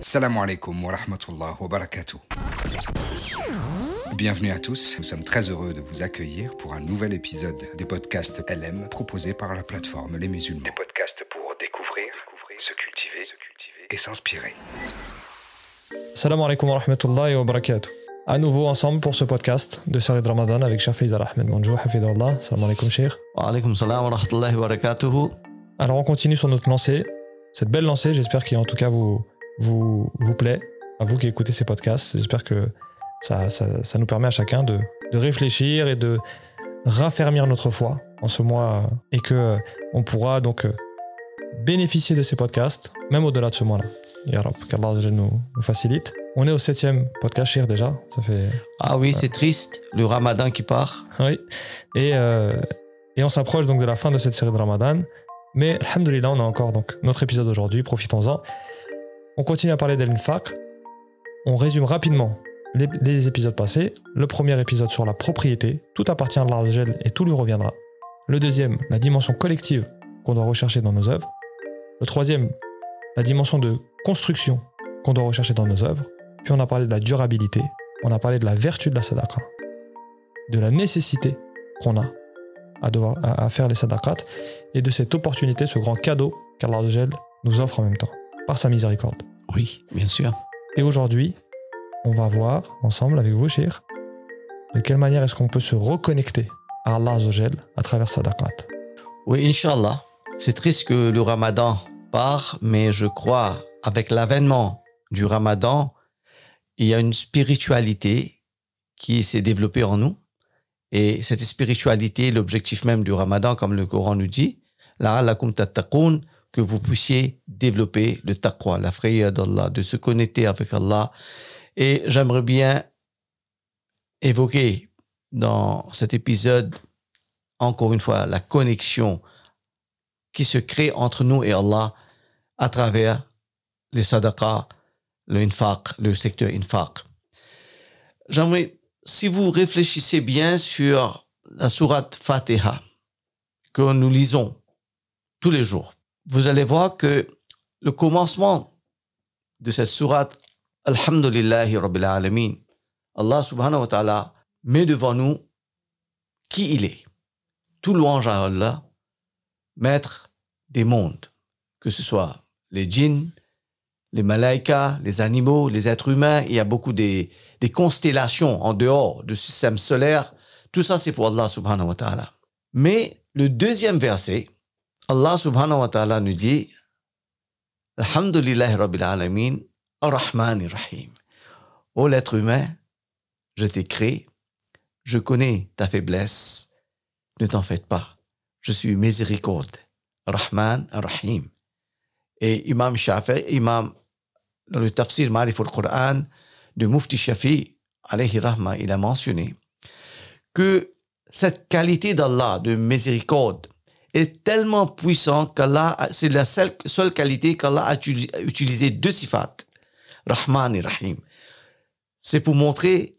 Salam alaikum wa rahmatullah wa barakatuh. Bienvenue à tous, nous sommes très heureux de vous accueillir pour un nouvel épisode des podcasts LM proposés par la plateforme Les Musulmans. Des podcasts pour découvrir, se cultiver, se cultiver et s'inspirer. Salam alaikum wa rahmatullahi wa barakatuh. À nouveau ensemble pour ce podcast de série de Ramadan avec Cheikh Faisal Ahmed Manjou, Hafidullah. Salam alaikum Cheikh. Wa alaikum salam wa rahmatullahi wa barakatuh. Alors on continue sur notre lancée, cette belle lancée, j'espère qu'en tout cas vous, vous, vous plaît, à vous qui écoutez ces podcasts. J'espère que ça, ça, ça, nous permet à chacun de, de, réfléchir et de raffermir notre foi en ce mois et que on pourra donc bénéficier de ces podcasts, même au-delà de ce mois-là. Ya Rab, qu'Allah nous, nous facilite. On est au septième podcast, Shir, déjà. Ça fait, ah oui, c'est triste, le ramadan qui part. Oui. Et, euh, et on s'approche donc de la fin de cette série de ramadan. Mais, alhamdoulilah, on a encore donc notre épisode aujourd'hui, profitons-en. On continue à parler d'Al-Infaq. On résume rapidement les, épisodes passés. Le premier épisode sur la propriété, tout appartient à l'Argel et tout lui reviendra. Le deuxième, la dimension collective qu'on doit rechercher dans nos œuvres. Le troisième, la dimension de construction qu'on doit rechercher dans nos œuvres. Puis on a parlé de la durabilité, on a parlé de la vertu de la sadaqa, de la nécessité qu'on a à, faire les sadaqat et de cette opportunité, ce grand cadeau qu'Allah nous offre en même temps, par sa miséricorde. Oui, bien sûr. Et aujourd'hui, on va voir ensemble avec vous, Shir, de quelle manière est-ce qu'on peut se reconnecter à Allah à travers sadaqat. Oui, Inch'Allah. C'est triste que le ramadan part, mais je crois avec l'avènement du ramadan, il y a une spiritualité qui s'est développée en nous. Et cette spiritualité, l'objectif même du ramadan, comme le Coran nous dit, que vous puissiez développer le taqwa, la frayeur d'Allah, de se connecter avec Allah. Et j'aimerais bien évoquer dans cet épisode, encore une fois, la connexion qui se crée entre nous et Allah à travers les sadaqas, le infaq, le secteur infaq. J'aimerais, si vous réfléchissez bien sur la sourate Fatiha que nous lisons tous les jours, vous allez voir que le commencement de cette sourate, Alhamdulillahi Rabbil Alamin, Allah subhanahu wa ta'ala met devant nous qui il est. Tout louange à Allah, maître des mondes, que ce soit les djinns, les malaïkas, les animaux, les êtres humains, il y a beaucoup des, des constellations en dehors du système solaire. Tout ça, c'est pour Allah subhanahu wa ta'ala. Mais le deuxième verset, Allah subhanahu wa ta'ala nous dit Alhamdulillah rabbil alamin, ar-Rahman rahim. Ô l'être humain, je t'ai créé, je connais ta faiblesse, ne t'en faites pas, je suis miséricorde, Rahman rahim Et Imam Shafi, Imam, dans le tafsir Marif al-Qur'an de Mufti Shafi, alayhi rahma, il a mentionné que cette qualité d'Allah de miséricorde est tellement puissante qu'Allah, c'est la seule, qualité qu'Allah a utilisé deux sifat, Rahman et Rahim. C'est pour montrer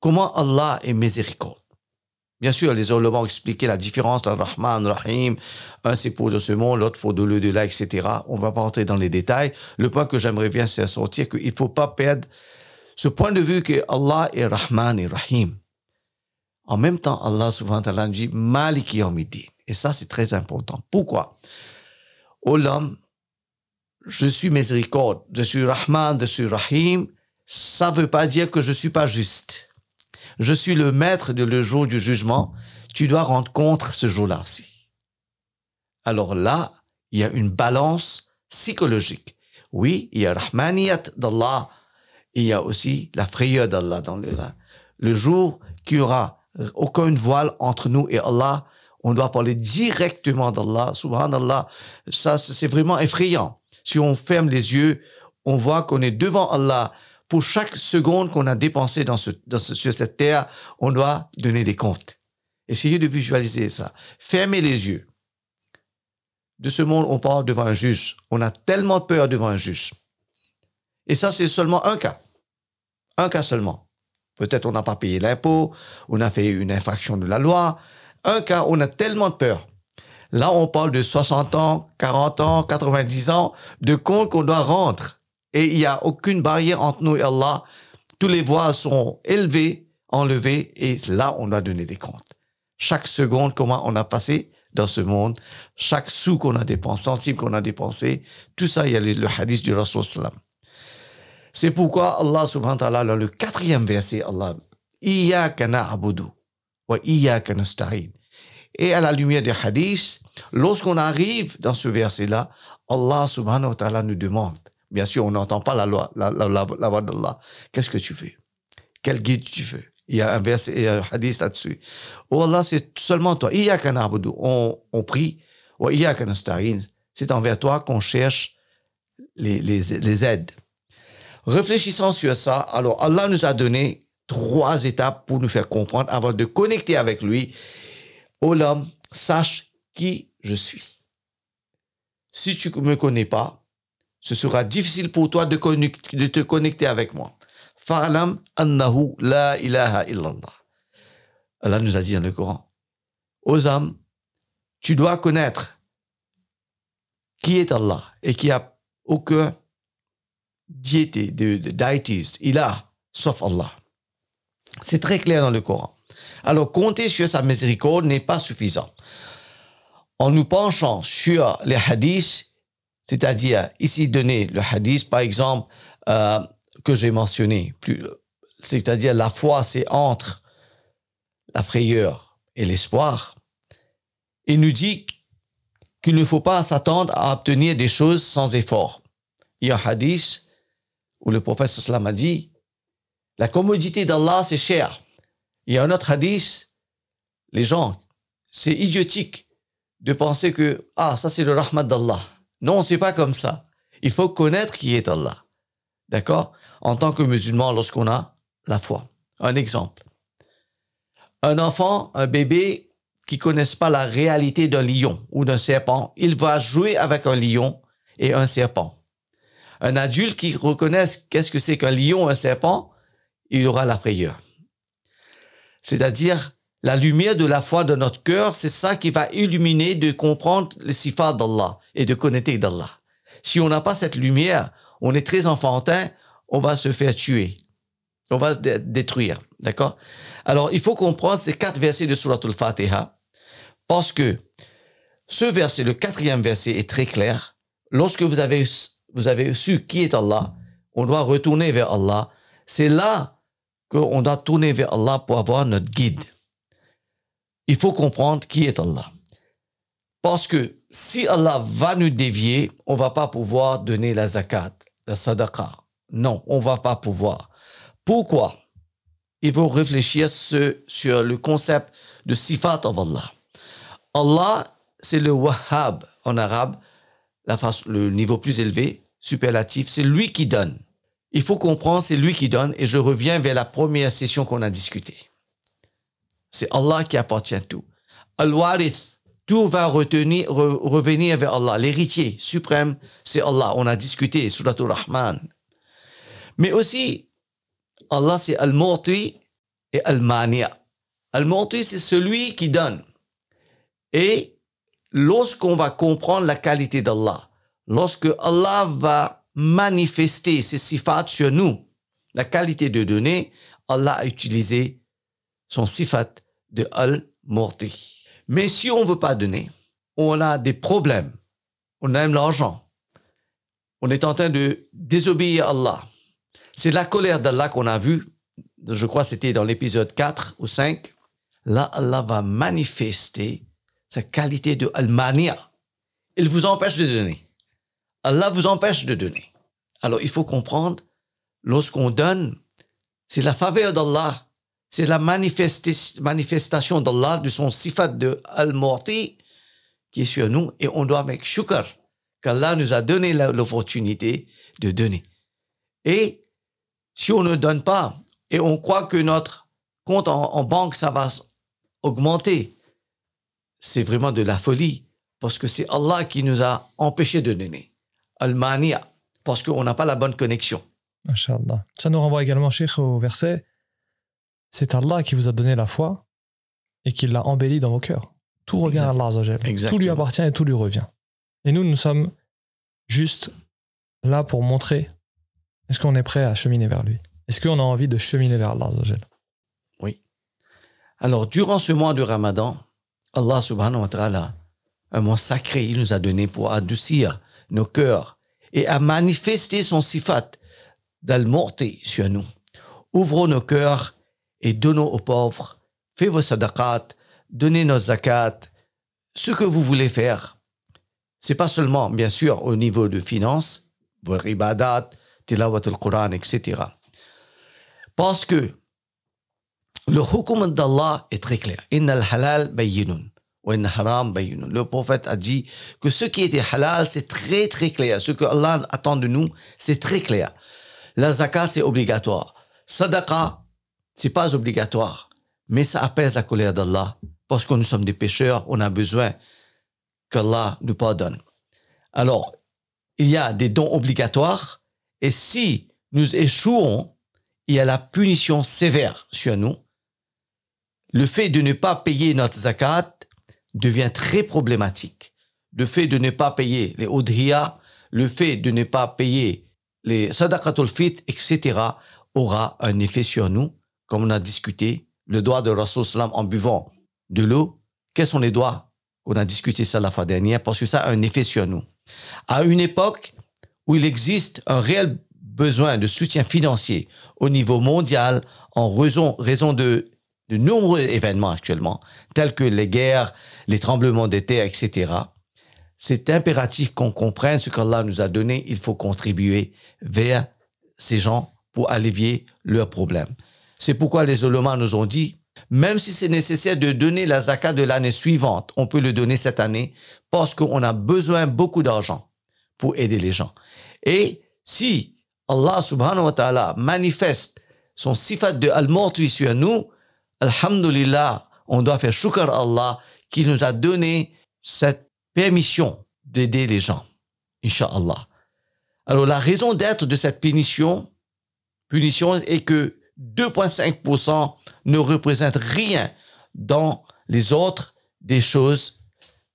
comment Allah est miséricorde. Bien sûr, les ulama ont expliqué la différence entre Rahman, Rahim. Un, c'est pour de ce monde, l'autre pour de l'au-delà, etc. On va pas rentrer dans les détails. Le point que j'aimerais bien, c'est sortir qu'il faut pas perdre ce point de vue que Allah est Rahman et Rahim. En même temps, Allah subhanahu wa dit Maliki. Et ça, c'est très important. Pourquoi? Ô l'homme, je suis miséricorde, je suis Rahman, je suis Rahim. Ça veut pas dire que je suis pas juste je suis le maître de le jour du jugement, tu dois rendre compte ce jour-là aussi. Alors là, il y a une balance psychologique. Oui, il y a Rahmaniyat d'Allah, il y a aussi la frayeur d'Allah dans le, le jour qu'il y aura aucune voile entre nous et Allah, on doit parler directement d'Allah, subhanallah. Ça, c'est vraiment effrayant. Si on ferme les yeux, on voit qu'on est devant Allah, pour chaque seconde qu'on a dépensé dans sur cette terre, on doit donner des comptes. Essayez de visualiser ça. Fermez les yeux. De ce monde, on parle devant un juge. On a tellement peur devant un juge. Et ça, c'est seulement un cas. Un cas seulement. Peut-être on n'a pas payé l'impôt, on a fait une infraction de la loi. Un cas, on a tellement de peur. Là, on parle de 60 ans, 40 ans, 90 ans de comptes qu'on doit rendre Et il n'y a aucune barrière entre nous et Allah. Tous les voiles sont élevés, enlevés, et là, on doit donner des comptes. Chaque seconde, comment on a passé dans ce monde, chaque sou qu'on a dépensé, centime qu'on a dépensé, tout ça, il y a le, hadith du Rasul sallam. C'est pourquoi Allah subhanahu wa ta'ala, le quatrième verset, Allah, Iyaka na'budu Et à la lumière des hadiths, lorsqu'on arrive dans ce verset-là, Allah subhanahu wa ta'ala nous demande, bien sûr, on n'entend pas la loi, la, la, la, la voix d'Allah, qu'est-ce que tu fais? Quel guide tu veux? Il y a un verset, il y a un hadith là-dessus. Oh Allah, c'est seulement toi. On, on prie. C'est envers toi qu'on cherche les, les, les aides. Réfléchissant sur ça, alors Allah nous a donné trois étapes pour nous faire comprendre avant de connecter avec lui. Oh l'homme, sache qui je suis. Si tu ne me connais pas, ce sera difficile pour toi de, te connecter avec moi. Fa'alam annahu la ilaha illallah. Allah nous a dit dans le Coran. Aux hommes, tu dois connaître qui est Allah et qui a aucun diété, de, de il a, sauf Allah. C'est très clair dans le Coran. Alors, compter sur sa miséricorde n'est pas suffisant. En nous penchant sur les hadiths, c'est-à-dire ici donner le hadith, par exemple, euh, que j'ai mentionné, c'est-à-dire la foi, c'est entre la frayeur et l'espoir. Il nous dit qu'il ne faut pas s'attendre à obtenir des choses sans effort. Il y a un hadith où le prophète a dit, la commodité d'Allah, c'est cher. Il y a un autre hadith, les gens, c'est idiotique de penser que, ah, ça c'est le rahmat d'Allah. Non, c'est pas comme ça. Il faut connaître qui est Allah. D'accord? En tant que musulman, lorsqu'on a la foi. Un exemple. Un enfant, un bébé qui connaissent pas la réalité d'un lion ou d'un serpent, il va jouer avec un lion et un serpent. Un adulte qui reconnaisse qu'est-ce que c'est qu'un lion, un serpent, il aura la frayeur. C'est-à-dire, la lumière de la foi de notre cœur, c'est ça qui va illuminer de comprendre les sifat d'Allah et de connecter d'Allah. Si on n'a pas cette lumière, on est très enfantin, on va se faire tuer. On va se détruire. D'accord? Alors, il faut comprendre ces quatre versets de Surah Al-Fatiha parce que ce verset, le quatrième verset, est très clair. Lorsque vous avez, vous avez su qui est Allah, on doit retourner vers Allah. C'est là qu'on doit tourner vers Allah pour avoir notre guide. Il faut comprendre qui est Allah. Parce que si Allah va nous dévier, on va pas pouvoir donner la zakat, la sadaqa. Non, on va pas pouvoir. Pourquoi? Il faut réfléchir sur le concept de sifat of Allah. Allah, c'est le wahhab en arabe, le niveau plus élevé, superlatif, c'est lui qui donne. Il faut comprendre, c'est lui qui donne, et je reviens vers la première session qu'on a discutée. C'est Allah qui appartient tout. Al-Warith, tout va retenir, revenir vers Allah. L'héritier suprême, c'est Allah. On a discuté sur la Rahman. Mais aussi, Allah, c'est Al-Mu'ti et Al-Mania. Al-Mu'ti, c'est celui qui donne. Et lorsqu'on va comprendre la qualité d'Allah, lorsque Allah va manifester ses sifat sur nous, la qualité de donner, Allah a utilisé son sifat de Al-Mu'ti. Mais si on ne veut pas donner, on a des problèmes, on aime l'argent, on est en train de désobéir à Allah. C'est la colère d'Allah qu'on a vue, je crois c'était dans l'épisode 4 ou 5. Là, Allah va manifester sa qualité de Almania. Il vous empêche de donner. Allah vous empêche de donner. Alors, il faut comprendre, lorsqu'on donne, c'est la faveur d'Allah c'est la manifestation d'Allah, de son sifat de Al-Mu'ti qui est sur nous et on doit mettre shukr qu'Allah nous a donné l'opportunité de donner. Et si on ne donne pas et on croit que notre compte en, banque, ça va augmenter, c'est vraiment de la folie parce que c'est Allah qui nous a empêché de donner. Al-Mania, parce qu'on n'a pas la bonne connexion. Ça nous renvoie également, Cheikh, au verset c'est Allah qui vous a donné la foi et qui l'a embellie dans vos cœurs. Tout revient à Allah Tout lui appartient et tout lui revient. Et nous, nous sommes juste là pour montrer Est-ce qu'on est prêt à cheminer vers lui Est-ce qu'on a envie de cheminer vers Allah Oui. Alors, durant ce mois de Ramadan, Allah subhanahu wa ta'ala, un mois sacré, il nous a donné pour adoucir nos cœurs et à manifester son sifat d'al-morti sur nous. Ouvrons nos cœurs et donnons aux pauvres. Faites vos sadaqat, donnez nos zakat, ce que vous voulez faire. C'est pas seulement, bien sûr, au niveau de finances, vos ibadat, tilawat al-Quran, etc. Parce que le hukum d'Allah est très clair. Inna al-halal bayyinun. Le prophète a dit que ce qui était halal, c'est très très clair. Ce que Allah attend de nous, c'est très clair. La zakat, c'est obligatoire. Sadaqa, c'est pas obligatoire. Mais ça apaise la colère d'Allah. Parce que nous sommes des pécheurs, on a besoin qu'Allah nous pardonne. Alors, il y a des dons obligatoires. Et si nous échouons, il y a la punition sévère sur nous. Le fait de ne pas payer notre zakat devient très problématique. Le fait de ne pas payer les udhiyah, le fait de ne pas payer les sadaqatul fit, etc., aura un effet sur nous, comme on a discuté, le doigt de Rasul en buvant de l'eau. Quels sont les doigts On a discuté ça la fois dernière, parce que ça a un effet sur nous. À une époque où il existe un réel besoin de soutien financier au niveau mondial en raison, raison de, de nombreux événements actuellement, tels que les guerres, les tremblements de terre, etc., c'est impératif qu'on comprenne ce qu'Allah nous a donné. Il faut contribuer vers ces gens pour allévier leurs problèmes. C'est pourquoi les ulémas nous ont dit, même si c'est nécessaire de donner la zakat de l'année suivante, on peut le donner cette année parce qu'on a besoin beaucoup d'argent pour aider les gens. Et si Allah subhanahu wa ta'ala manifeste son sifat de al-mortui sur nous, alhamdulillah, on doit faire shukr Allah qui nous a donné cette permission d'aider les gens. Inch'Allah. Alors, la raison d'être de cette punition, punition est que 2,5% ne représente rien dans les autres des choses.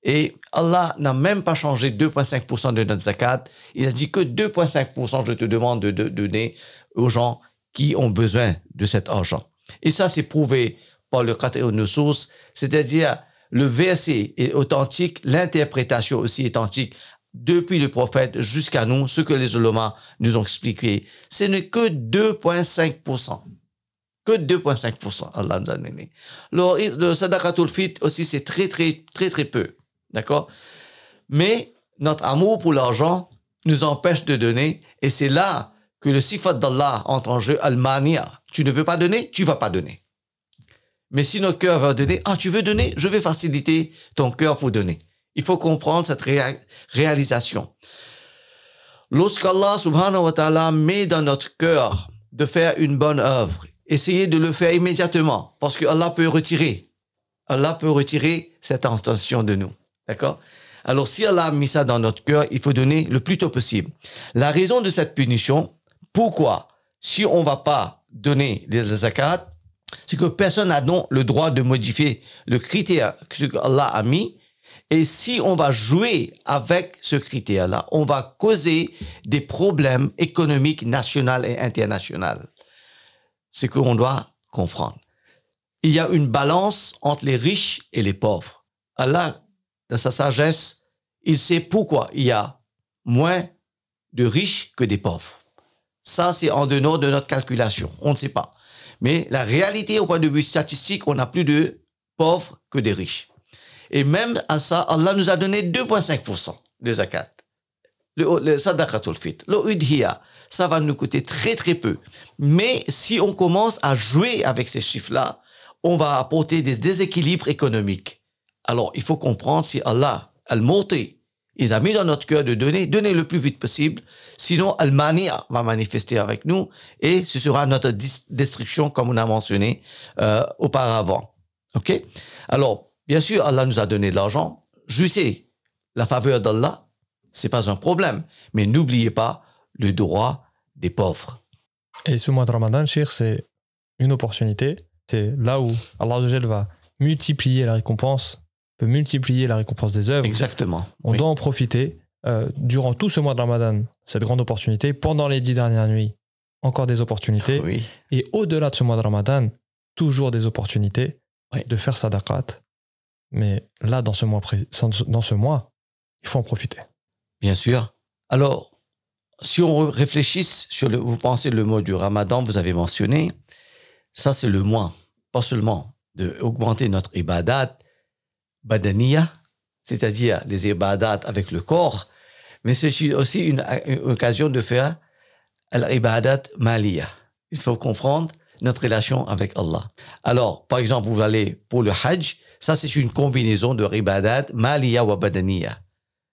Et Allah n'a même pas changé 2,5% de notre zakat. Il a dit que 2,5% je te demande de, donner aux gens qui ont besoin de cet argent. Et ça, c'est prouvé par le sources, c'est-à-dire le verset est authentique, l'interprétation aussi est authentique depuis le prophète jusqu'à nous, ce que les ulémas nous ont expliqué. Ce n'est que 2,5%. Que 2,5%, Allah nous a donné. Le, le sadaqatul fit aussi, c'est très, très, très, très peu. D'accord? Mais notre amour pour l'argent nous empêche de donner et c'est là que le sifat d'Allah entre en jeu, al-mania. Tu ne veux pas donner, tu vas pas donner. Mais si notre cœur va donner, ah, tu veux donner, je vais faciliter ton cœur pour donner. Il faut comprendre cette réalisation. Lorsqu'Allah subhanahu wa ta'ala met dans notre cœur de faire une bonne œuvre, essayez de le faire immédiatement, parce que Allah peut retirer. Allah peut retirer cette intention de nous. D'accord? Alors, si Allah a mis ça dans notre cœur, il faut donner le plus tôt possible. La raison de cette punition, pourquoi? Si on va pas donner des zakat, c'est que personne n'a donc le droit de modifier le critère que Allah a mis. Et si on va jouer avec ce critère-là, on va causer des problèmes économiques nationaux et internationaux. C'est qu'on doit comprendre. Il y a une balance entre les riches et les pauvres. Allah, dans sa sagesse, il sait pourquoi il y a moins de riches que des pauvres. Ça, c'est en dehors de notre calculation. On ne sait pas. Mais la réalité, au point de vue statistique, on a plus de pauvres que de riches. Et même à ça, Allah nous a donné 2,5% de zakat. Le, le sadaqatul fit, le udhiya, ça va nous coûter très très peu. Mais si on commence à jouer avec ces chiffres-là, on va apporter des déséquilibres économiques. Alors, il faut comprendre si Allah, al-Murti, il a mis dans notre cœur de donner, donner le plus vite possible. Sinon, Almania va manifester avec nous et ce sera notre destruction, comme on a mentionné euh, auparavant. OK? Alors, bien sûr, Allah nous a donné de l'argent. Je sais, la faveur d'Allah, c'est pas un problème. Mais n'oubliez pas le droit des pauvres. Et ce mois de Ramadan, Shir, c'est une opportunité. C'est là où Allah va multiplier la récompense peut multiplier la récompense des œuvres. Exactement. On doit en profiter euh, durant tout ce mois de Ramadan, cette grande opportunité, pendant les dix dernières nuits, encore des opportunités. Oui. Et au-delà de ce mois de Ramadan, toujours des opportunités Oui. de faire sadaqat. Mais là, dans ce mois, dans ce mois, il faut en profiter. Bien sûr. Alors, si on réfléchisse sur le, vous pensez le mot du Ramadan, vous avez mentionné, ça c'est le mois, pas seulement de augmenter notre ibadat badaniya, c'est-à-dire les ibadat avec le corps, mais c'est aussi une, occasion de faire l'ibadat maliya. Il faut comprendre notre relation avec Allah. Alors, par exemple, vous allez pour le hajj, ça c'est une combinaison de ibadat maliya wa badaniya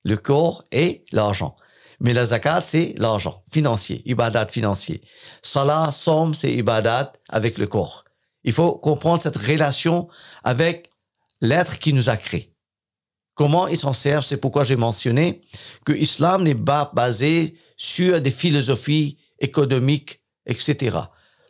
le corps et l'argent. Mais la zakat, c'est l'argent financier, ibadat financier. Salah, somme, c'est ibadat avec le corps. Il faut comprendre cette relation avec l'être qui nous a créés. Comment il s'en sert, c'est pourquoi j'ai mentionné que l'islam n'est pas basé sur des philosophies économiques, etc.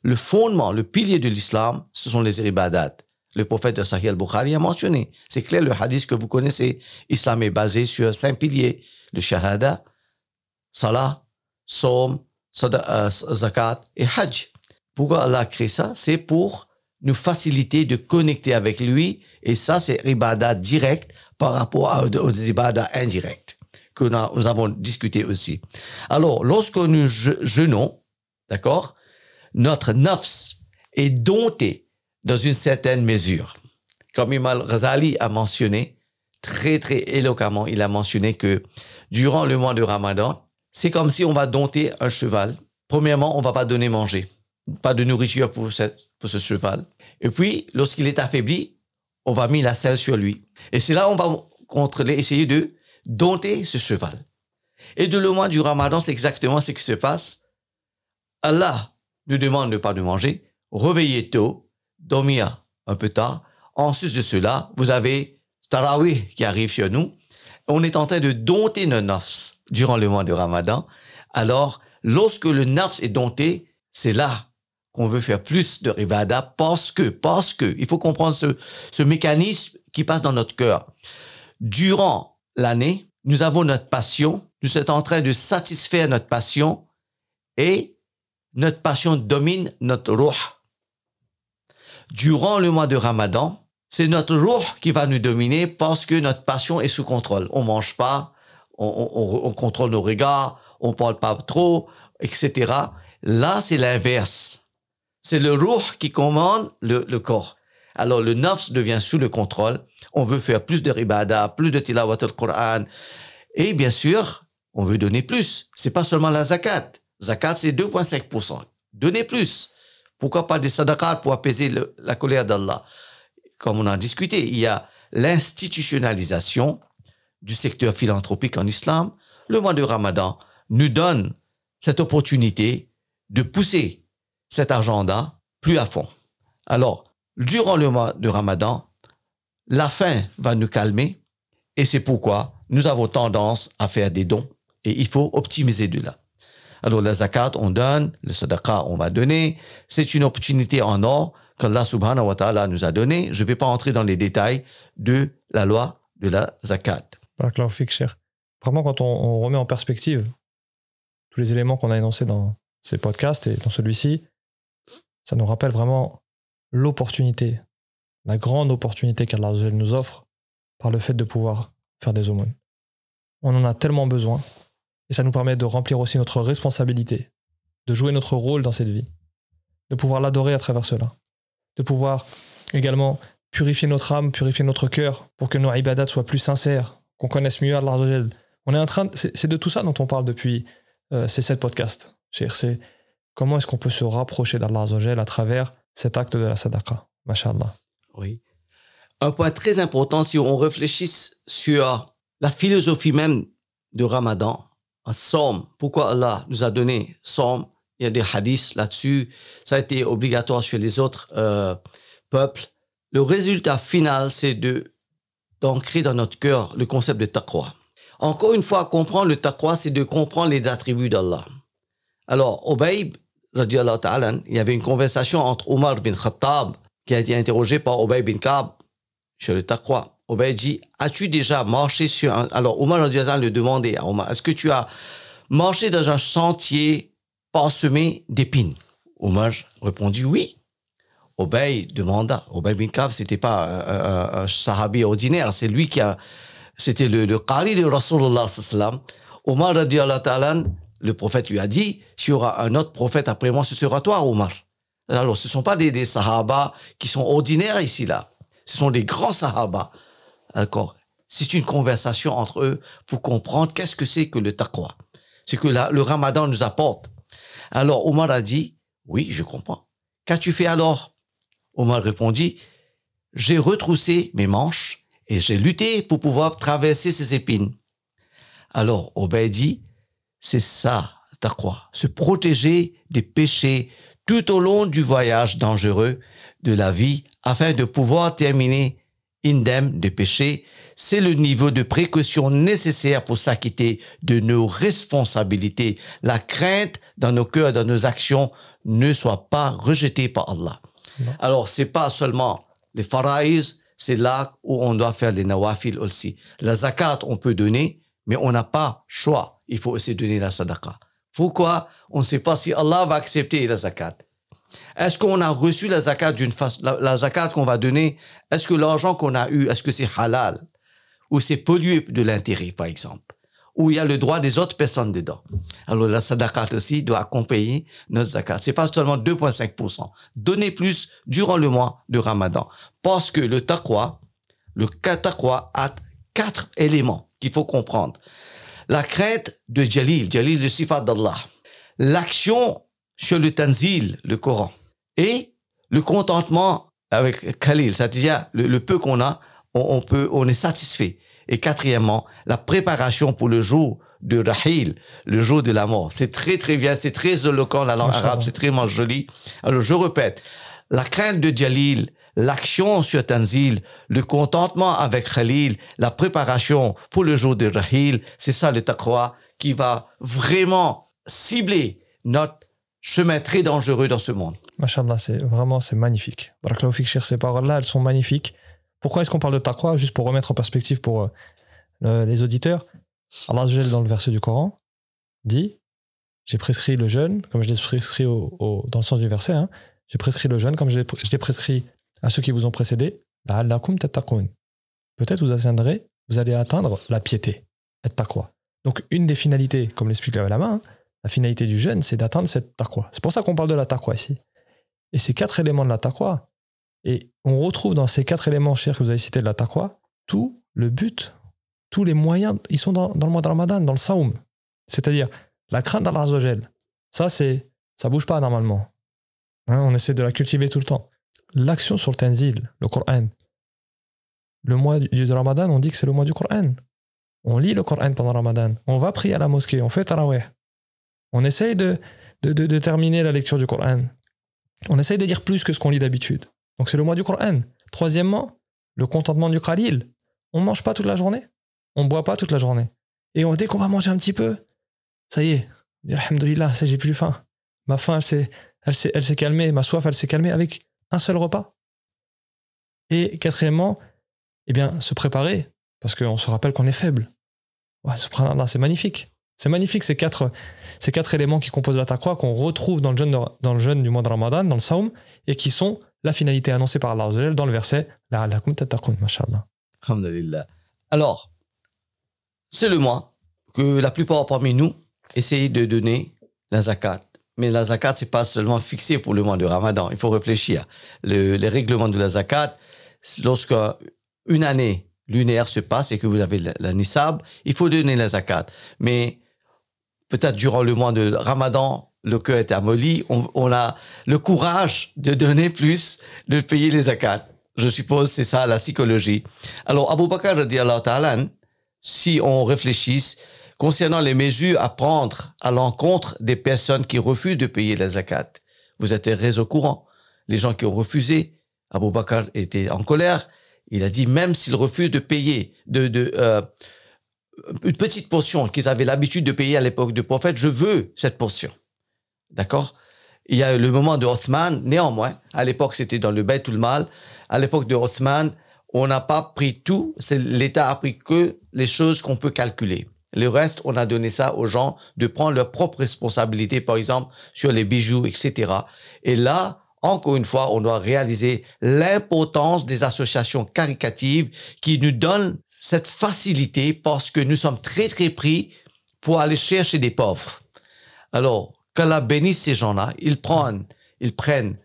Le fondement, le pilier de l'islam, ce sont les ibadats. Le prophète Sahih al-Bukhari a mentionné. C'est clair, le hadith que vous connaissez, l'islam est basé sur cinq piliers. Le shahada, salah, som, euh, zakat et hajj. Pourquoi Allah a créé ça? C'est pour nous faciliter de connecter avec lui. Et ça, c'est ibadat direct par rapport à- aux ibadats indirects que nous avons discuté aussi. Alors, lorsque nous je- jeûnons, d'accord, notre nafs est dompté dans une certaine mesure. Comme Imam Ghazali a mentionné, très très éloquemment, il a mentionné que durant le mois de Ramadan, c'est comme si on va dompter un cheval. Premièrement, on va pas donner manger, pas de nourriture pour, ce cheval. Et puis, lorsqu'il est affaibli, on va mettre la selle sur lui. Et c'est là on va contrôler, essayer de dompter ce cheval. Et de le mois du Ramadan, c'est exactement ce qui se passe. Allah nous demande de pas de manger, réveiller tôt, dormir un peu tard. En sus de cela, vous avez Tarawih qui arrive sur nous. On est en train de dompter nos nafs durant le mois de Ramadan. Alors, lorsque le nafs est dompté, c'est là qu'on veut faire plus de ribada parce que, parce que, il faut comprendre ce, ce mécanisme qui passe dans notre cœur. Durant l'année, nous avons notre passion, nous sommes en train de satisfaire notre passion et notre passion domine notre ruh. Durant le mois de Ramadan, c'est notre ruh qui va nous dominer parce que notre passion est sous contrôle. On mange pas, on, on- on contrôle nos regards, on parle pas trop, etc. Là, c'est l'inverse. C'est le ruh qui commande le, le corps. Alors, le nafs devient sous le contrôle. On veut faire plus de ribada, plus de tilawat al-Qur'an. Et bien sûr, on veut donner plus. C'est pas seulement la zakat. Zakat, c'est 2,5%. Donner plus. Pourquoi pas des sadaqat pour apaiser le- la colère d'Allah? Comme on a discuté, il y a l'institutionnalisation du secteur philanthropique en islam. Le mois de Ramadan nous donne cette opportunité de pousser cet agenda plus à fond. Alors, durant le mois de Ramadan, la faim va nous calmer et c'est pourquoi nous avons tendance à faire des dons et il faut optimiser de là. Alors, la zakat, on donne, le sadaqa, on va donner. C'est une opportunité en or qu'Allah subhanahu wa ta'ala nous a donné. Je ne vais pas entrer dans les détails de la loi de la zakat. Vraiment, quand on, on remet en perspective tous les éléments qu'on a énoncés dans ces podcasts et dans celui-ci, ça nous rappelle vraiment l'opportunité, la grande opportunité qu'Allah nous offre par le fait de pouvoir faire des aumônes. On en a tellement besoin et ça nous permet de remplir aussi notre responsabilité, de jouer notre rôle dans cette vie, de pouvoir l'adorer à travers cela, de pouvoir également purifier notre âme, purifier notre cœur pour que nos ibadats soient plus sincères, qu'on connaisse mieux Allah. On est en train, c'est de tout ça dont on parle depuis euh, ces sept podcasts. C'est comment est-ce qu'on peut se rapprocher d'Allah à travers cet acte de la sadaqa. Masha'Allah. Oui. Un point très important, si on réfléchit sur la philosophie même de Ramadan, un somme, pourquoi Allah nous a donné somme, il y a des hadiths là-dessus, ça a été obligatoire sur les autres euh, peuples. Le résultat final, c'est de d'ancrer dans notre cœur le concept de taqwa. Encore une fois, comprendre le taqwa, c'est de comprendre les attributs d'Allah. Alors, radiallahu il y avait une conversation entre Omar bin Khattab, qui a été interrogé par Obey bin Ka'b sur le taqwa. Obey dit, as-tu déjà marché sur un... Alors, Omar radiallahu le demandait à Omar, est-ce que tu as marché dans un sentier parsemé d'épines? Omar répondit oui. Obey demanda. Obey bin Kab, c'était pas un, un, sahabi ordinaire, c'est lui qui a, c'était le, le qari de Rasulullah sallam. Omar ta'ala, le prophète lui a dit, s'il y aura un autre prophète après moi, ce sera toi, Omar. Alors, ce ne sont pas des, des sahaba qui sont ordinaires ici, là. Ce sont des grands sahaba. D'accord. C'est une conversation entre eux pour comprendre qu'est-ce que c'est que le taqwa. C'est que le ramadan nous apporte. Alors, Omar a dit, oui, je comprends. Qu'as-tu fait alors? Omar répondit, j'ai retroussé mes manches et j'ai lutté pour pouvoir traverser ces épines. Alors, Obey dit, c'est ça, taqwa. Se protéger des péchés tout au long du voyage dangereux de la vie afin de pouvoir terminer indemne de péché, c'est le niveau de précaution nécessaire pour s'acquitter de nos responsabilités. La crainte dans nos cœurs, dans nos actions, ne soit pas rejetée par Allah. Alors, c'est pas seulement les faraïs, c'est là où on doit faire les nawafil aussi. La zakat, on peut donner, mais on n'a pas choix. Il faut aussi donner la sadaqa. Pourquoi? On ne sait pas si Allah va accepter la zakat. Est-ce qu'on a reçu la zakat d'une façon, la, zakat qu'on va donner, est-ce que l'argent qu'on a eu, est-ce que c'est halal? Ou c'est pollué de l'intérêt, par exemple, ou il y a le droit des autres personnes dedans? Alors la zakat aussi doit accompagner notre zakat. C'est pas seulement 2,5%. Donner plus durant le mois de Ramadan, parce que le taqwa, le taqwa a quatre éléments qu'il faut comprendre. La crainte de Jalil, Jalil le sifat d'Allah. L'action sur le tanzil, le Coran. Et le contentement avec Khalil, c'est-à-dire le, peu qu'on a, on, peut, on est satisfait. Et quatrièmement, la préparation pour le jour de Rahil, le jour de la mort. C'est très très bien, c'est très éloquent la langue arabe, c'est très joli. Alors je répète, la crainte de Jalil, l'action sur Tanzil, le contentement avec Khalil, la préparation pour le jour de Rahil, c'est ça le taqwa qui va vraiment cibler notre chemin très dangereux dans ce monde. Machallah, c'est vraiment c'est magnifique. ces paroles-là, elles sont magnifiques. Pourquoi est-ce qu'on parle de taqwa? Juste pour remettre en perspective pour euh, les auditeurs. Allah dans le verset du Coran dit J'ai prescrit le jeûne, comme je l'ai prescrit au, dans le sens du verset, hein, j'ai prescrit le jeûne comme je l'ai prescrit à ceux qui vous ont précédé. Peut-être vous atteindrez, vous allez atteindre la piété, taqwa. Donc une des finalités, comme l'explique la main, hein, la finalité du jeûne, c'est d'atteindre cette taqwa. C'est pour ça qu'on parle de la taqwa ici. Et ces quatre éléments de la taqwa, et on retrouve dans ces quatre éléments chers que vous avez cités de la taqwa, tout le but, tous les moyens, ils sont dans, le mois de Ramadan, dans le saoum. C'est-à-dire la crainte d'Allah. Ça, c'est, ça bouge pas normalement. Hein, on essaie de la cultiver tout le temps. L'action sur le tanzil, le Coran. Le mois du, Ramadan, on dit que c'est le mois du Coran. On lit le Coran pendant Ramadan. On va prier à la mosquée. On fait taraweh. On essaye de, de, terminer la lecture du Coran. On essaye de dire plus que ce qu'on lit d'habitude. Donc c'est le mois du Coran. Troisièmement, le contentement du Khalil. On ne mange pas toute la journée. On ne boit pas toute la journée. Et dès qu'on va manger un petit peu, ça y est, Alhamdulillah, j'ai plus faim. Ma faim, elle, s'est, calmée, ma soif, elle s'est calmée avec un seul repas. Et quatrièmement, eh bien, se préparer, parce qu'on se rappelle qu'on est faible. Ouais, c'est magnifique. C'est magnifique ces quatre, ces quatre éléments qui composent la taqwa qu'on retrouve dans le, jeûne dans le du mois de Ramadan, dans le Saum, et qui sont la finalité annoncée par Allah dans le verset Alors, c'est le mois que la plupart parmi nous essayent de donner la zakat. Mais la zakat, c'est pas seulement fixé pour le mois de Ramadan. Il faut réfléchir. Le, les règlements de la zakat, lorsque une année lunaire se passe et que vous avez la, la nisab, il faut donner la zakat. Mais peut-être durant le mois de Ramadan, le cœur est amolli, on, a le courage de donner plus, de payer les zakats. Je suppose c'est ça la psychologie. Alors Abu Bakr ta'ala, si on réfléchisse concernant les mesures à prendre à l'encontre des personnes qui refusent de payer les zakat, vous êtes très au courant. Les gens qui ont refusé, Abu Bakr était en colère. Il a dit même s'ils refusent de payer, de, de euh, une petite portion qu'ils avaient l'habitude de payer à l'époque du prophète, je veux cette portion. D'accord? Il y a le moment de Othman, néanmoins, à l'époque c'était dans le Beit Mal, à l'époque de Othman, on n'a pas pris tout, l'État a pris que les choses qu'on peut calculer. Le reste, on a donné ça aux gens de prendre leurs propres responsabilités, par exemple, sur les bijoux, etc. Et là, encore une fois, on doit réaliser l'importance des associations caricatives qui nous donnent cette facilité parce que nous sommes très, très pris pour aller chercher des pauvres. Alors, qu'Allah bénisse ces gens-là, ils prennent, ils prennent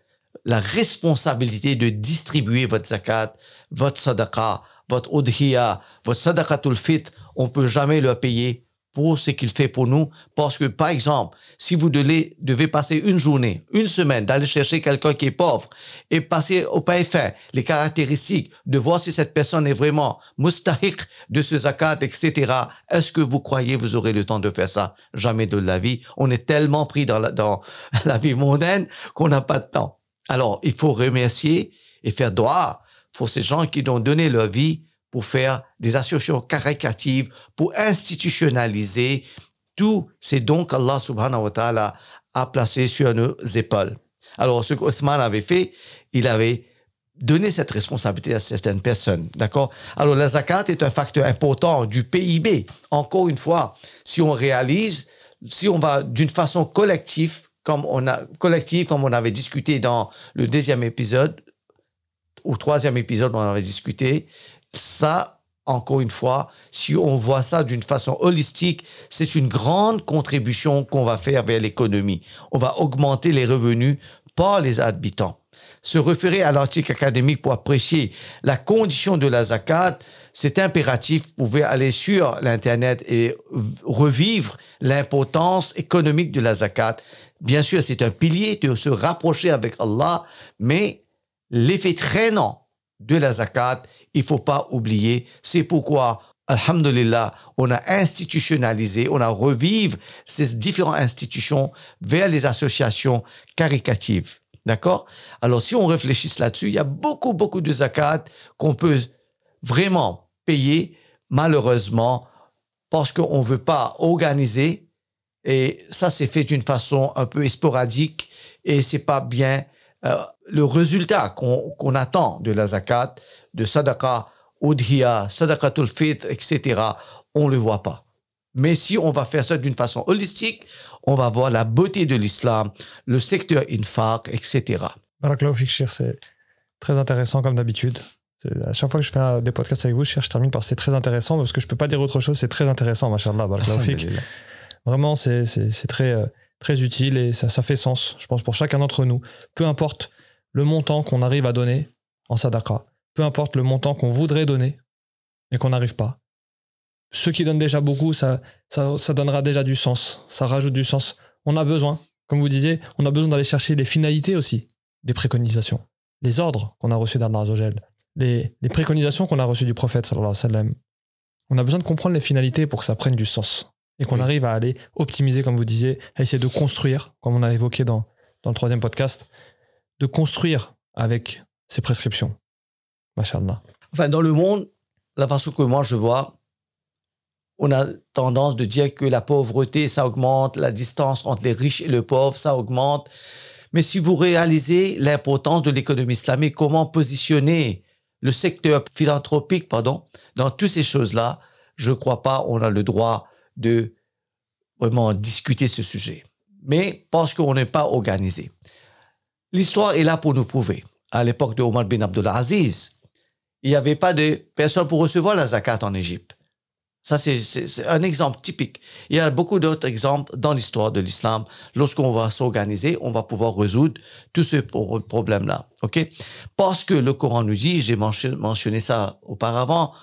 la responsabilité de distribuer votre zakat, votre sadaqa, votre udhiya, votre sadaqatul fit. On peut jamais leur payer pour ce qu'il fait pour nous. Parce que, par exemple, si vous devez, passer une journée, une semaine, d'aller chercher quelqu'un qui est pauvre et passer au pain fin, les caractéristiques, de voir si cette personne est vraiment mustahik de ce zakat, etc. Est-ce que vous croyez vous aurez le temps de faire ça? Jamais de la vie. On est tellement pris dans la, dans la vie mondaine qu'on n'a pas de temps. Alors, il faut remercier et faire droit pour ces gens qui ont donné leur vie pour faire des associations caricatives, pour institutionnaliser tous ces dons qu'Allah subhanahu wa ta'ala a placés sur nos épaules. Alors, ce qu'Othman avait fait, il avait donné cette responsabilité à certaines personnes. D'accord? Alors, la zakat est un facteur important du PIB. Encore une fois, si on réalise, si on va d'une façon collective, comme on a, collective, comme on avait discuté dans le deuxième épisode, ou troisième épisode, on avait discuté, ça, encore une fois, si on voit ça d'une façon holistique, c'est une grande contribution qu'on va faire vers l'économie. On va augmenter les revenus par les habitants. Se référer à l'article académique pour apprécier la condition de la zakat, c'est impératif. Vous pouvez aller sur l'Internet et revivre l'importance économique de la zakat. Bien sûr, c'est un pilier de se rapprocher avec Allah, mais l'effet traînant de la zakat il faut pas oublier. C'est pourquoi, Alhamdulillah, on a institutionnalisé, on a revive ces différentes institutions vers les associations caricatives. D'accord? Alors, si on réfléchit là-dessus, il y a beaucoup, beaucoup de zakat qu'on peut vraiment payer, malheureusement, parce qu'on ne veut pas organiser. Et ça, c'est fait d'une façon un peu sporadique et c'est pas bien. Euh, le résultat qu'on attend de la zakat, de sadaqa, udhiya, sadaqatul fit, etc., on ne le voit pas. Mais si on va faire ça d'une façon holistique, on va voir la beauté de l'islam, le secteur infaq, etc. c'est très intéressant comme d'habitude. À chaque fois que je fais des podcasts avec vous, je, termine par c'est très intéressant parce que je peux pas dire autre chose, c'est très intéressant, machallah. Vraiment, c'est très, euh, très utile et ça, ça fait sens, je pense, pour chacun d'entre nous. Peu importe le montant qu'on arrive à donner en sadaqa, peu importe le montant qu'on voudrait donner et qu'on n'arrive pas. Ceux qui donnent déjà beaucoup, ça, ça, donnera déjà du sens, ça rajoute du sens. On a besoin, comme vous disiez, on a besoin d'aller chercher les finalités aussi des préconisations, les ordres qu'on a reçus d'Allah les, les préconisations qu'on a reçues du prophète sallallahu alayhi wa sallam. On a besoin de comprendre les finalités pour que ça prenne du sens et qu'on arrive à aller optimiser, comme vous disiez, à essayer de construire, comme on a évoqué dans, dans le troisième podcast, de construire avec ces prescriptions. Enfin, dans le monde, la façon que moi je vois, on a tendance de dire que la pauvreté, ça augmente, la distance entre les riches et les pauvres, ça augmente. Mais si vous réalisez l'importance de l'économie islamique, comment positionner le secteur philanthropique, pardon, dans toutes ces choses-là, je ne crois pas on a le droit de vraiment discuter ce sujet. Mais parce qu'on n'est pas organisé. L'histoire est là pour nous prouver. À l'époque de Omar bin Abdulaziz, il n'y avait pas de personne pour recevoir la zakat en Égypte. Ça, c'est un exemple typique. Il y a beaucoup d'autres exemples dans l'histoire de l'islam. Lorsqu'on va s'organiser, on va pouvoir résoudre tous ces problèmes-là. OK? Parce que le Coran nous dit, j'ai mentionné ça auparavant,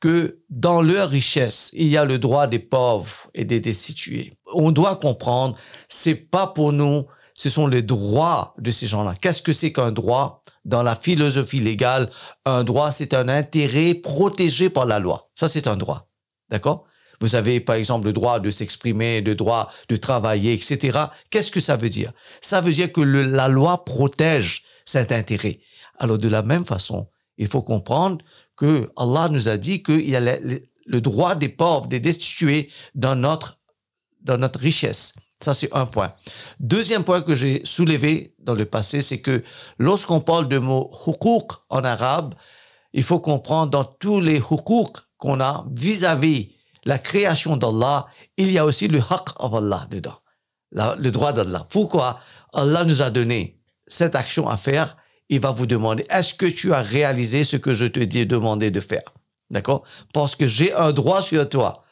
que dans leur richesse, il y a le droit des pauvres et des destitués. On doit comprendre, c'est pas pour nous, ce sont les droits de ces gens-là. Qu'est-ce que c'est qu'un droit? Dans la philosophie légale, un droit, c'est un intérêt protégé par la loi. Ça, c'est un droit. D'accord? Vous avez, par exemple, le droit de s'exprimer, le droit de travailler, etc. Qu'est-ce que ça veut dire? Ça veut dire que la loi protège cet intérêt. Alors, de la même façon, il faut comprendre que Allah nous a dit qu'il y a le, le droit des pauvres, des destitués dans notre, dans notre richesse. Ça, c'est un point. Deuxième point que j'ai soulevé dans le passé, c'est que lorsqu'on parle de mot hukuk en arabe, il faut comprendre dans tous les hukuk qu'on a vis-à-vis la création d'Allah, il y a aussi le haqq of Allah dedans, le droit d'Allah. Pourquoi Allah nous a donné cette action à faire? Il va vous demander, est-ce que tu as réalisé ce que je te dis demandé de faire? D'accord? Parce que j'ai un droit sur toi.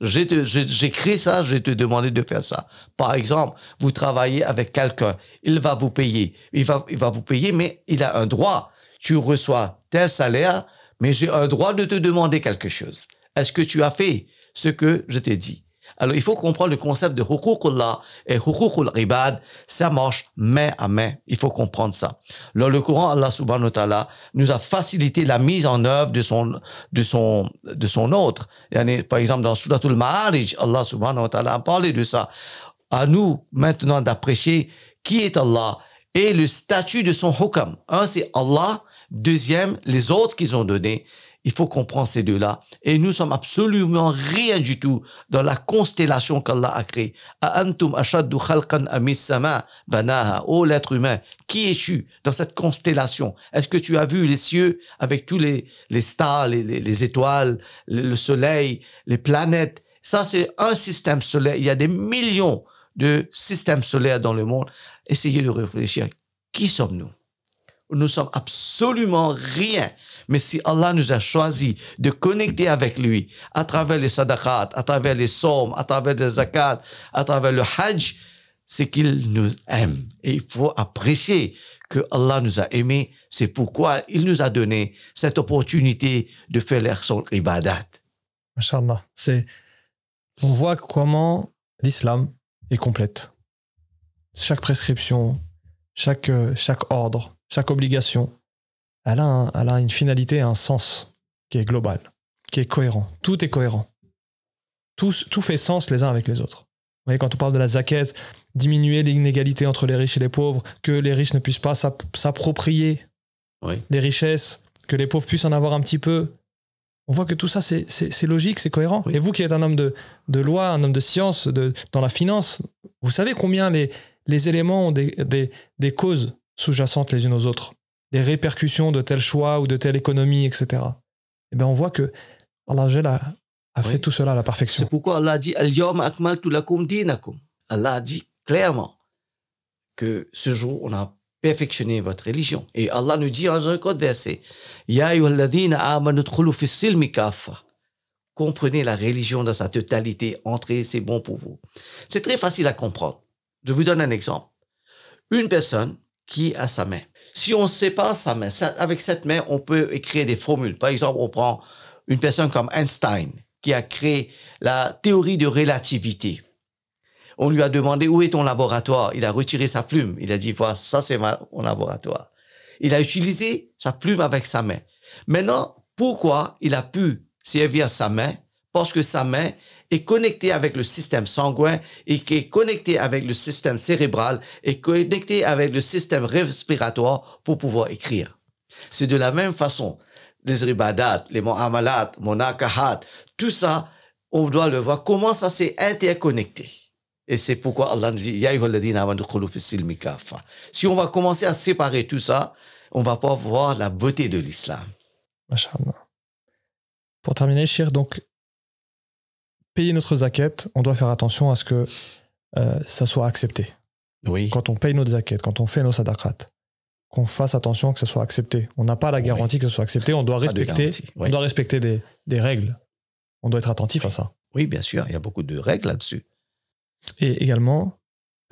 J'écris ça, je te demander de faire ça. Par exemple, vous travaillez avec quelqu'un, il va vous payer. Il va, il va vous payer, mais il a un droit. Tu reçois tel salaire, mais j'ai un droit de te demander quelque chose. Est-ce que tu as fait ce que je t'ai dit? Alors, il faut comprendre le concept de hukukullah et hukukul ibad. Ça marche main à main. Il faut comprendre ça. Dans le Coran, Allah subhanahu wa ta'ala nous a facilité la mise en œuvre de son, de son, de son autre. Par exemple, dans Suratul Ma'arij, Allah subhanahu wa ta'ala a parlé de ça. À nous, maintenant, d'apprécier qui est Allah et le statut de son hukam. Un, c'est Allah. Deuxième, les autres qu'ils ont donnés. Il faut comprendre ces deux-là. Et nous sommes absolument rien du tout dans la constellation qu'Allah a créée. Antum ashaddu khalqan amis banaha. Oh l'être humain, qui es-tu dans cette constellation? Est-ce que tu as vu les cieux avec tous les, les stars, les, les, étoiles, le, soleil, les planètes? Ça, c'est un système solaire. Il y a des millions de systèmes solaires dans le monde. Essayez de réfléchir. Qui sommes-nous? Nous sommes absolument rien. Mais si Allah nous a choisi de connecter avec lui à travers les sadaqat, à travers les sommes, à travers les zakat, à travers le hajj, c'est qu'il nous aime. Et il faut apprécier que Allah nous a aimés. C'est pourquoi il nous a donné cette opportunité de faire son ibadat. Masha'Allah. C'est, on voit comment l'islam est complète. Chaque prescription, chaque, chaque ordre, chaque obligation, elle a, une finalité, un sens qui est global, qui est cohérent. Tout est cohérent. Tout, tout fait sens les uns avec les autres. Vous voyez, quand on parle de la zaquette, diminuer l'inégalité entre les riches et les pauvres, que les riches ne puissent pas s'approprier les richesses, que les pauvres puissent en avoir un petit peu. On voit que tout ça, c'est logique, c'est cohérent. Et vous qui êtes un homme de, de loi, un homme de science, de, dans la finance, vous savez combien les, les éléments ont des, des, des causes sous-jacentes les unes aux autres les répercussions de tel choix ou de telle économie, etc. Et eh bien, on voit que Allah a, a fait tout cela à la perfection. C'est pourquoi Allah dit Allah a dit clairement que ce jour, on a perfectionné votre religion. Et Allah nous dit dans un autre verset Ya Comprenez la religion dans sa totalité, entrez, c'est bon pour vous. C'est très facile à comprendre. Je vous donne un exemple. Une personne qui a sa main si on sépare sa main, avec cette main, on peut écrire des formules. Par exemple, on prend une personne comme Einstein, qui a créé la théorie de relativité. On lui a demandé où est ton laboratoire? Il a retiré sa plume. Il a dit, voilà, ça c'est mon laboratoire. Il a utilisé sa plume avec sa main. Maintenant, pourquoi il a pu servir sa main? Parce que sa main est connecté avec le système sanguin et qui est connecté avec le système cérébral et connecté avec le système respiratoire pour pouvoir écrire. C'est de la même façon. Les ribadat, les mu'amalat, monakahat, tout ça, on doit le voir comment ça s'est interconnecté. Et c'est pourquoi Allah nous dit, si on va commencer à séparer tout ça, on va pas voir la beauté de l'islam. Pour terminer, Shir, donc payer notre zaquette, on doit faire attention à ce que euh, ça soit accepté. Oui. Quand on paye notre zaquette, quand on fait nos sadaqat, qu'on fasse attention que ça soit accepté. On n'a pas la garantie que ça soit accepté. On doit respecter, on doit respecter des, des, règles. On doit être attentif à ça. Oui, bien sûr. Il y a beaucoup de règles là-dessus. Et également,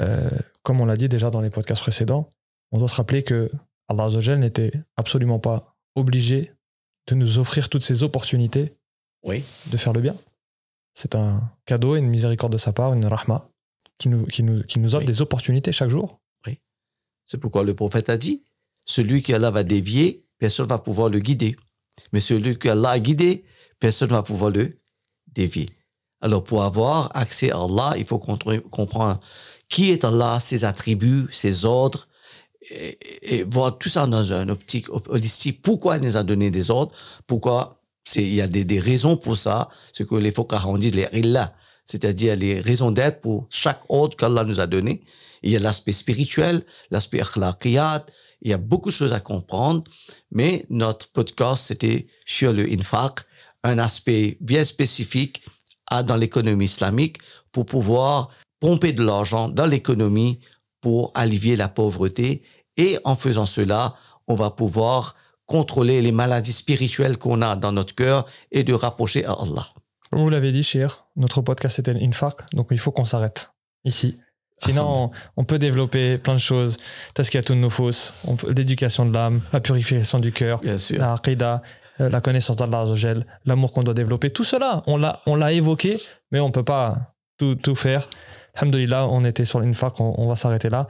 euh, comme on l'a dit déjà dans les podcasts précédents, on doit se rappeler que Allah n'était absolument pas obligé de nous offrir toutes ces opportunités oui. de faire le bien. C'est un cadeau et une miséricorde de sa part, une rahma, qui nous, qui nous, qui nous offre des opportunités chaque jour. Oui. C'est pourquoi le prophète a dit celui qui Allah va dévier, personne ne va pouvoir le guider. Mais celui que Allah a guidé, personne ne va pouvoir le dévier. Alors, pour avoir accès à Allah, il faut comprendre qui est Allah, ses attributs, ses ordres, et, voir tout ça dans une optique holistique. Pourquoi il nous a donné des ordres? Pourquoi il y a des, des, raisons pour ça, ce que les Fokahs ont dit, les illa, c'est-à-dire les raisons d'être pour chaque ordre qu'Allah nous a donné. Il y a l'aspect spirituel, l'aspect akhlaqiyat, il y a beaucoup de choses à comprendre, mais notre podcast, c'était sur le infaq, un aspect bien spécifique dans l'économie islamique pour pouvoir pomper de l'argent dans l'économie pour alléger la pauvreté. Et en faisant cela, on va pouvoir contrôler les maladies spirituelles qu'on a dans notre cœur et de rapprocher à Allah. Comme vous l'avez dit, cher, notre podcast était l'Infaq, donc il faut qu'on s'arrête ici. Sinon, on, peut développer plein de choses. Tazkiyatun Nufus, l'éducation de l'âme, la purification du cœur, la aqidah, euh, la connaissance d'Allah l'amour qu'on doit développer. Tout cela, on l'a, on l'a évoqué, mais on peut pas tout, tout faire. Alhamdulillah, on était sur l'Infaq, on, on va s'arrêter là.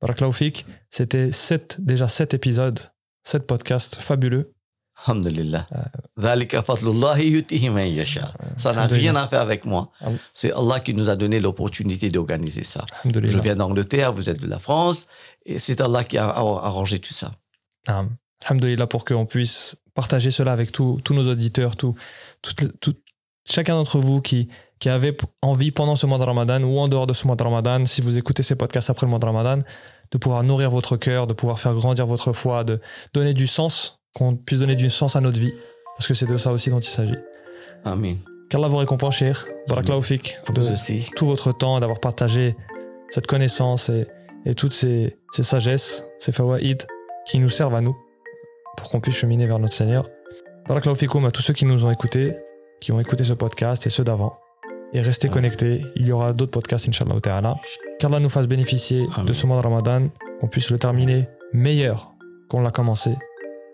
Baraklaoufik, c'était sept, déjà sept épisodes, sept podcasts fabuleux. Alhamdulillah. Ça n'a rien à faire avec moi. C'est Allah qui nous a donné l'opportunité d'organiser ça. Je viens d'Angleterre, vous êtes de la France, et c'est Allah qui a arrangé tout ça. Alhamdulillah pour qu'on puisse partager cela avec tous nos auditeurs, tout, tout, chacun d'entre vous qui, qui avait envie pendant ce mois de Ramadan ou en dehors de ce mois de Ramadan, si vous écoutez ces podcasts après le mois de Ramadan, de pouvoir nourrir votre cœur, de pouvoir faire grandir votre foi, de donner du sens qu'on puisse donner du sens à notre vie, parce que c'est de ça aussi dont il s'agit. Amen. Qu'Allah vous récompense, cher. Baraklaoufik, de tout votre temps, d'avoir partagé cette connaissance et, et toutes ces, ces, sagesses, ces fawaïd qui nous servent à nous pour qu'on puisse cheminer vers notre Seigneur. Baraklaoufikoum à tous ceux qui nous ont écoutés, qui ont écouté ce podcast et ceux d'avant. Et restez connectés, il y aura d'autres podcasts, Inch'Allah Ta'ala. Qu'Allah nous fasse bénéficier de ce mois de Ramadan, qu'on puisse le terminer meilleur qu'on l'a commencé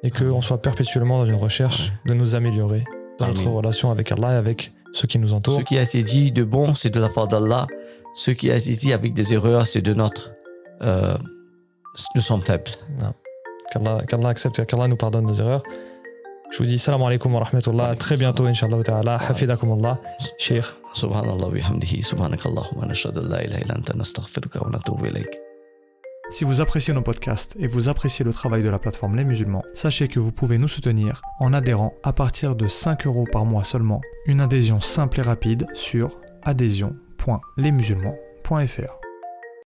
et qu'on soit perpétuellement dans une recherche de nous améliorer dans notre relation avec Allah et avec ceux qui nous entourent. Ce qui a été dit de bon, c'est de la part d'Allah. Ce qui a été dit avec des erreurs, c'est de notre. Euh, nous sommes faibles. Qu'Allah accepte, qu'Allah nous pardonne nos erreurs. Je vous dis salam alaikum wa rahmatullah. Très bientôt, inshallah ta'ala. Hafidakum Allah. Cheikh. Si vous appréciez nos podcasts et vous appréciez le travail de la plateforme Les Musulmans, sachez que vous pouvez nous soutenir en adhérant à partir de 5 euros par mois seulement. Une adhésion simple et rapide sur adhésion.lesmusulmans.fr.